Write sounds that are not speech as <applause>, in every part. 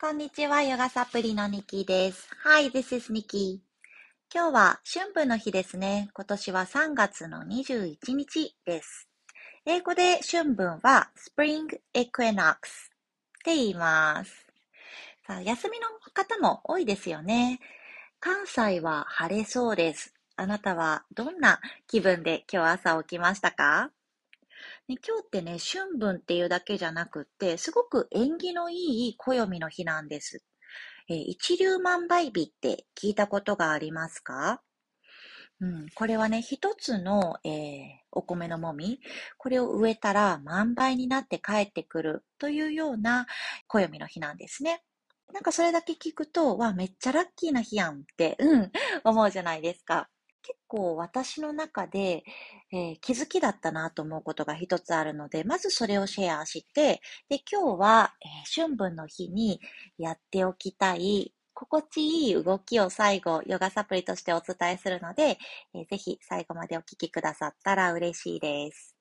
こんにちは、ヨガサプリのニキです。Hi, this is Nikki. 今日は春分の日ですね。今年は3月の21日です。英語で春分は Spring Equinox って言います。さあ、休みの方も多いですよね。関西は晴れそうです。あなたはどんな気分で今日朝起きましたか？ね、今日ってね、春分っていうだけじゃなくって、すごく縁起のいい暦の日なんです。えー、一粒万倍日って聞いたことがありますか？うん、これはね、一つの、えー、お米のもみ、これを植えたら万倍になって帰ってくるというような暦の日なんですね。なんかそれだけ聞くと、わ、めっちゃラッキーな日やんって、うん、思うじゃないですか。結構私の中で、えー、気づきだったなと思うことが一つあるので、まずそれをシェアして、で、今日は、えー、春分の日にやっておきたい、心地いい動きを最後、ヨガサプリとしてお伝えするので、えー、ぜひ最後までお聞きくださったら嬉しいです。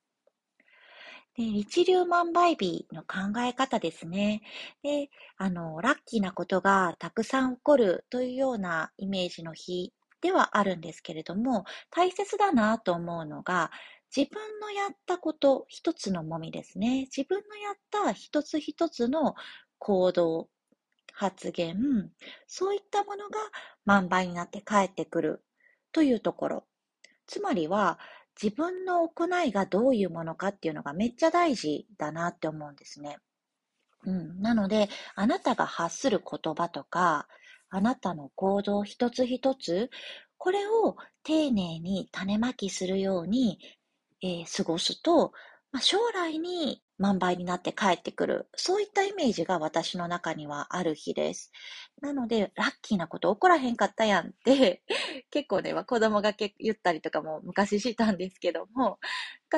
で一粒万倍日の考え方ですね。で、あの、ラッキーなことがたくさん起こるというようなイメージの日ではあるんですけれども、大切だなと思うのが、自分のやったこと、一つのもみですね。自分のやった一つ一つの行動、発言、そういったものが万倍になって帰ってくるというところ。つまりは、自分の行いがどういうものかっていうのがめっちゃ大事だなって思うんですね。うん、なので、あなたが発する言葉とか、あなたの行動一つ一つ、これを丁寧に種まきするように、えー、過ごすと、まあ、将来に万倍になって帰ってくる。そういったイメージが私の中にはある日です。なので、ラッキーなこと起こらへんかったやんって <laughs> 結構ね、子供が言ったりとかも昔したんですけども、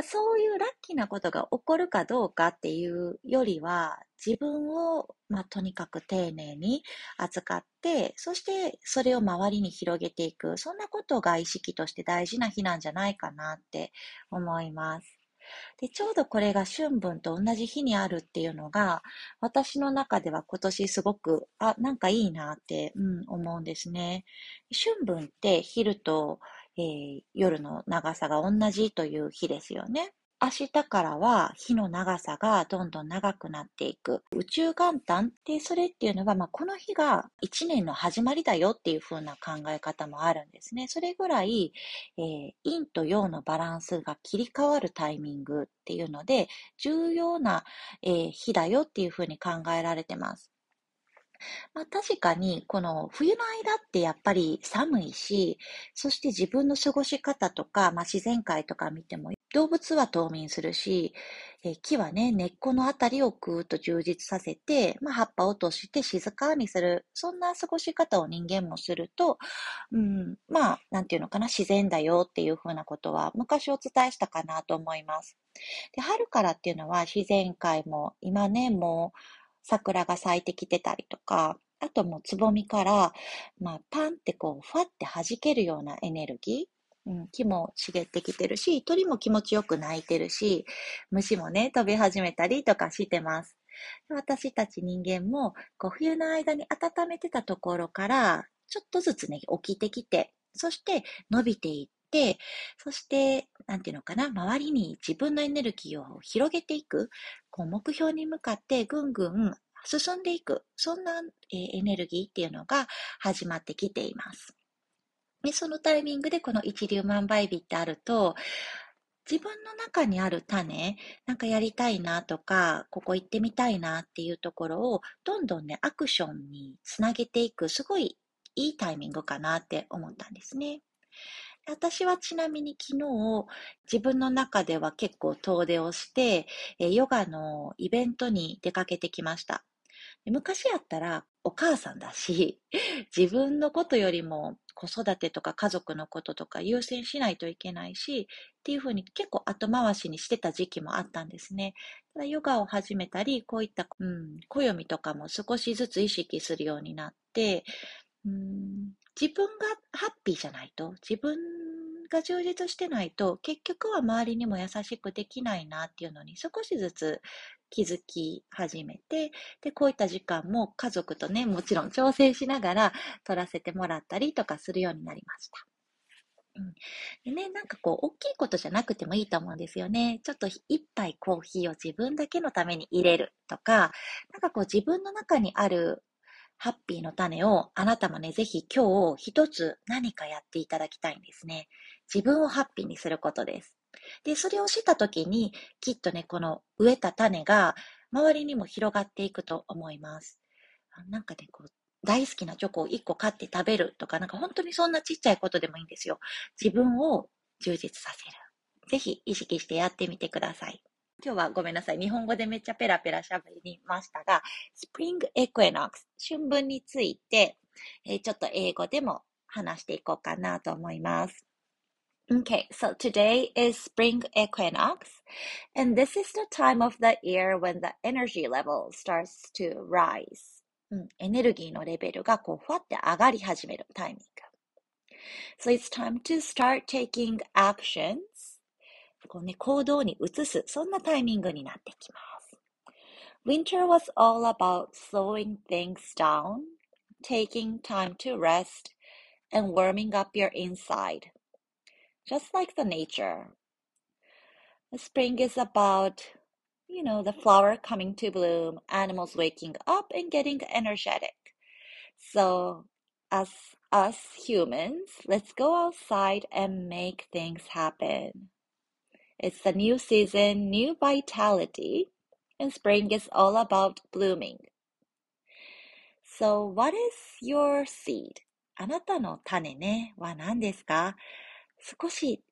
そういうラッキーなことが起こるかどうかっていうよりは、自分を、まあ、とにかく丁寧に扱って、そしてそれを周りに広げていく。そんなことが意識として大事な日なんじゃないかなって思います。で、ちょうどこれが春分と同じ日にあるっていうのが、私の中では今年すごく、あ、なんかいいなって、うん、思うんですね。春分って昼と、えー、夜の長さが同じという日ですよね。明日からは日の長さがどんどん長くなっていく。宇宙元旦ってそれっていうのは、まあ、この日が一年の始まりだよっていう風な考え方もあるんですね。それぐらい、えー、陰と陽のバランスが切り替わるタイミングっていうので、重要な、えー、日だよっていう風に考えられてます。まあ、確かに、この冬の間ってやっぱり寒いし、そして自分の過ごし方とか、まあ、自然界とか見ても、動物は冬眠するし、え木はね、根っこのあたりをぐーっと充実させて、まあ、葉っぱを落として静かにする。そんな過ごし方を人間もすると、うん、まあ、なんていうのかな、自然だよっていうふうなことは昔お伝えしたかなと思います。で、春からっていうのは自然界も今ね、もう、桜が咲いてきてたりとか、あともうつぼみから、まあ、パンってこう、ふわって弾けるようなエネルギー、うん、木も茂ってきてるし、鳥も気持ちよく鳴いてるし、虫もね、飛び始めたりとかしてます。私たち人間も、こう、冬の間に温めてたところから、ちょっとずつね、起きてきて、そして伸びていって、そして、なんていうのかな、周りに自分のエネルギーを広げていく、こう目標に向かってぐんぐん進んでいく、そんな、えー、エネルギーっていうのが始まってきています。で、そのタイミングでこの一粒万倍日ってあると、自分の中にある種、なんかやりたいなとか、ここ行ってみたいなっていうところを、どんどんね、アクションにつなげていく、すごいいいタイミングかなって思ったんですね。私はちなみに昨日、自分の中では結構遠出をして、ヨガのイベントに出かけてきました。昔やったらお母さんだし、<laughs> 自分のことよりも子育てとか家族のこととか優先しないといけないし、っていうふうに結構後回しにしてた時期もあったんですね。ただヨガを始めたり、こういった、うん、暦とかも少しずつ意識するようになって、うん、自分がハッピーじゃないと、自分が充実してないと、結局は周りにも優しくできないなっていうのに少しずつ気づき始めて、で、こういった時間も家族とね、もちろん調整しながら取らせてもらったりとかするようになりました。うん。でね、なんかこう、大きいことじゃなくてもいいと思うんですよね。ちょっと一杯コーヒーを自分だけのために入れるとか、なんかこう自分の中にあるハッピーの種をあなたもね、ぜひ今日一つ何かやっていただきたいんですね。自分をハッピーにすることです。で、それをしたときに、きっとね、この植えた種が周りにも広がっていくと思います。なんかね、こう、大好きなチョコを1個買って食べるとか、なんか本当にそんなちっちゃいことでもいいんですよ。自分を充実させる。ぜひ意識してやってみてください。今日はごめんなさい。日本語でめっちゃペラペラ喋りましたが、 spring equinox、春分について、えー、ちょっと英語でも話していこうかなと思います。Okay, so today is spring equinox, and this is the time of the year when the energy level starts to rise. うん、エネルギーのレベルがこう、ふわって上がり始めるタイミング。So it's time to start taking actions. こうね、行動に移す、そんなタイミングになってきます。Winter was all about slowing things down, taking time to rest, and warming up your inside. Just like the nature. The spring is about you know, the flower coming to bloom, animals waking up and getting energetic. So, as us humans, let's go outside and make things happen. It's a new season, new vitality, and spring is all about blooming. So, what is your seed? あなたの種ねは何ですか 少し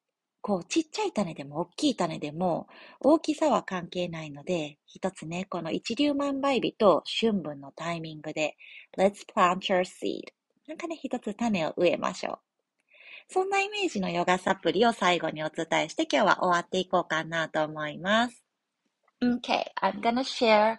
こう、ちっちゃい種でも大きい種でも、大きさは関係ないので、一つね、この一粒万倍日と春分のタイミングで、Let's plant your seed. なんかね、一つ種を植えましょう。そんなイメージのヨガサプリを最後にお伝えして今日は終わっていこうかなと思います。Okay, I'm gonna share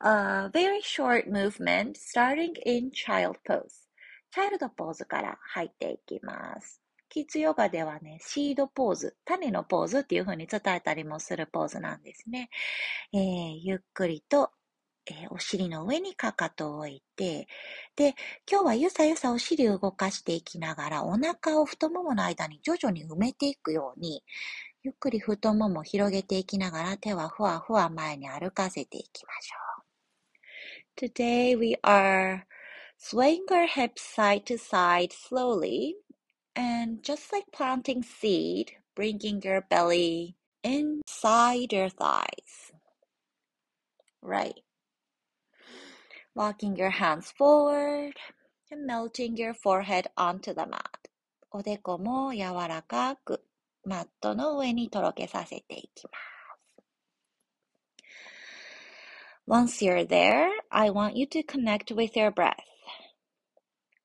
a very short movement starting in child pose. チャイルドポーズから入っていきます。キッズヨガではね、シードポーズ、種のポーズっていう風に伝えたりもするポーズなんですね。えー、ゆっくりと、えー、お尻の上にかかとを置いて、で、今日はゆさゆさお尻を動かしていきながら、お腹を太ももの間に徐々に埋めていくように、ゆっくり太ももを広げていきながら、手はふわふわ前に歩かせていきましょう。Today we are swaying our hips side to side slowly And just like planting seed, bringing your belly inside your thighs. Right. Walking your hands forward and melting your forehead onto the mat. おでこも柔らかくマットの上にとろけさせていきます。Once you're there, I want you to connect with your breath.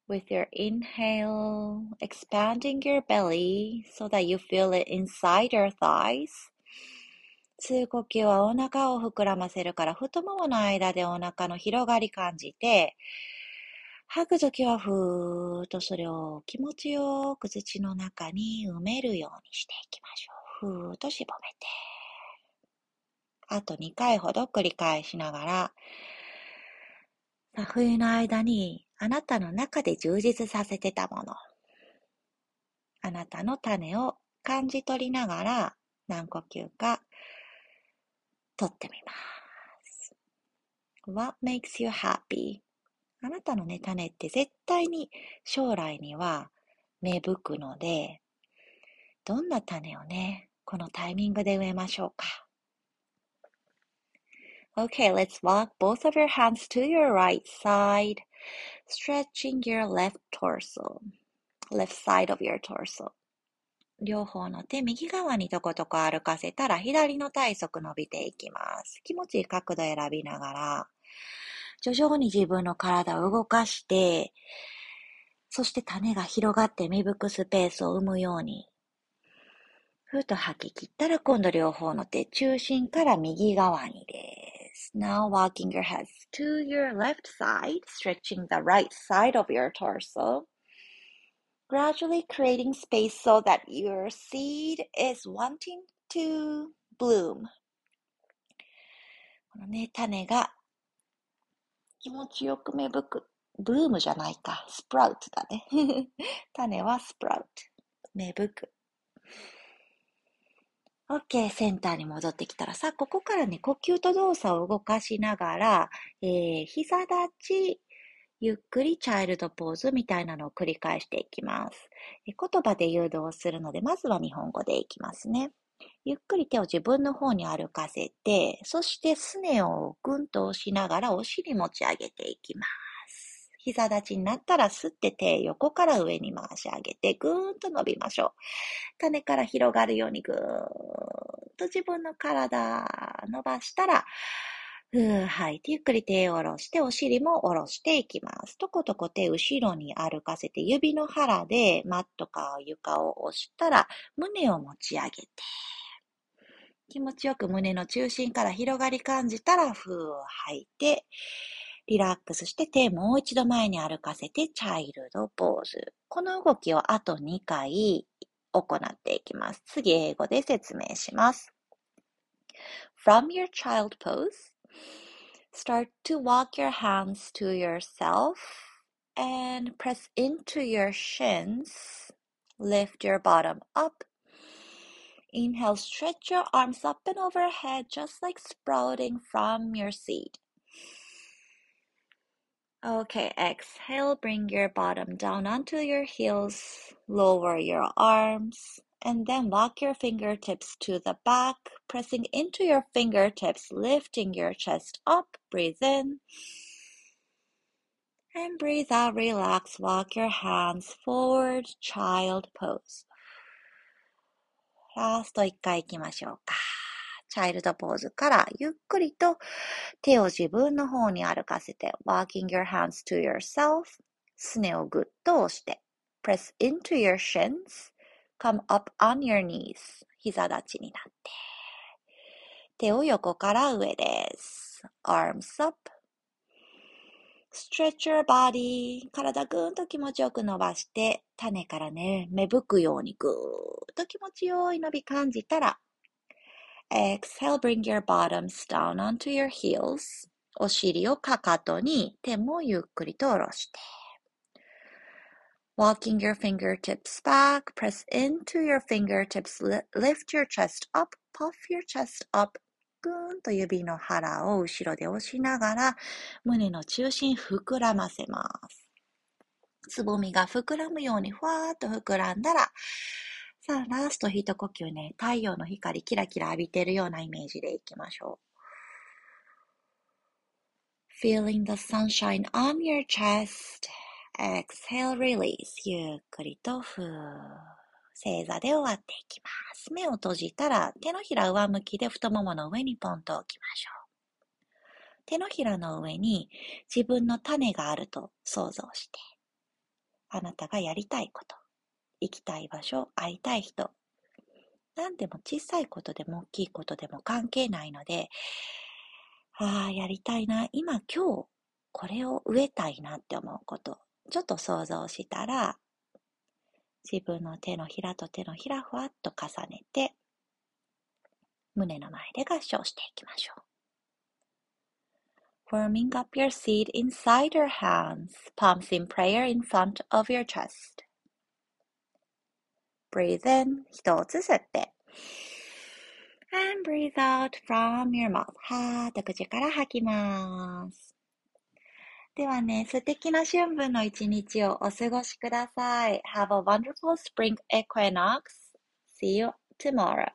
With your inhale, expanding your belly so that you feel it inside your thighs. 吸う呼吸はお腹を膨らませるから太ももの間でお腹の広がり感じて、吐くときはふーっとそれを気持ちよく土の中に埋めるようにしていきましょう。ふーっと絞めて。あと2回ほど繰り返しながら、冬の間にあなたの中で充実させてたもの。あなたの種を感じ取りながら何呼吸か取ってみます。What makes you happy? あなたのね、種って絶対に将来には芽吹くので、どんな種をね、このタイミングで植えましょうか？Okay, let's walk both of your hands to your right side. Stretching your left torso, left side of your torso. 両方の手右側にとことこ歩かせたら左の体側伸びていきます。気持ちいい角度選びながら、徐々に自分の体を動かして、そして種が広がって芽吹くスペースを生むように、ふっと吐き切ったら今度両方の手中心から右側にです。Now walking your head to your left side, stretching the right side of your torso. Gradually creating space so that your seed is wanting to bloom. このね、種が気持ちよく芽吹く。ブームじゃないか。スプラウトだね。種はスプラウト。芽吹く。 <laughs> OK、センターに戻ってきたらさあ、ここからね、呼吸と動作を動かしながら、えー、膝立ち、ゆっくりチャイルドポーズみたいなのを繰り返していきます。言葉で誘導するので、まずは日本語でいきますね。ゆっくり手を自分の方に歩かせて、そしてすねをぐんと押しながらお尻持ち上げていきます。膝立ちになったら吸って手横から上に回し上げてぐーんと伸びましょう。種から広がるようにぐーんと自分の体伸ばしたら、ふー吐いてゆっくり手を下ろしてお尻も下ろしていきます。とことこ手後ろに歩かせて指の腹でマットか床を押したら胸を持ち上げて気持ちよく胸の中心から広がり感じたら、ふー吐いて、リラックスして手もう一度前に歩かせて、チャイルドポーズ。この動きをあと2回行っていきます。次、英語で説明します。From your child pose, start to walk your hands to yourself and press into your shins. Lift your bottom up Inhale, stretch your arms up and overhead, just like sprouting from your seed. Okay, exhale, bring your bottom down onto your heels, lower your arms, and then walk your fingertips to the back, pressing into your fingertips, lifting your chest up. Breathe in. And breathe out, relax, walk your hands forward, child pose. ラスト一回行きましょうか。 チャイルドポーズからゆっくりと手を自分の方に歩かせて walking your hands to yourself すねをぐっと押して press into your shins come up on your knees 膝立ちになって。手を横から上です。arms up stretch your body 体ぐーんと気持ちよく伸ばして種からね芽吹くようにぐーっと気持ちよい伸び感じたら、exhale, bring your bottoms down onto your heels. お尻をかかとに手もゆっくりと下ろして。Walking your fingertips back, press into your fingertips, lift your chest up, puff your chest up. ぐーんと指の腹を後ろで押しながら胸の中心膨らませます。つぼみが膨らむようにふわーっと膨らんだらさあ、ラスト一呼吸ね、太陽の光キラキラ浴びてるようなイメージでいきましょう。Feeling the sunshine on your chest. Exhale, release. ゆっくりとふー。正座で終わっていきます。目を閉じたら手のひら上向きで太ももの上にポンと置きましょう。手のひらの上に自分の種があると想像して、あなたがやりたいこと、行きたい場所、会いたい人。何でも小さいことでも大きいことでも関係ないので、ああ、やりたいな。今、今日、これを植えたいなって思うこと。ちょっと想像したら、自分の手のひらと手のひらふわっと重ねて、胸の前で合唱していきましょう。Warming up your seed inside your hands, palms in prayer in front of your chest. Breathe in 一つ吸って and breathe out from your mouth はーっと口から吐きます。ではね、素敵な春分の一日をお過ごしください。Have a wonderful spring equinox. See you tomorrow.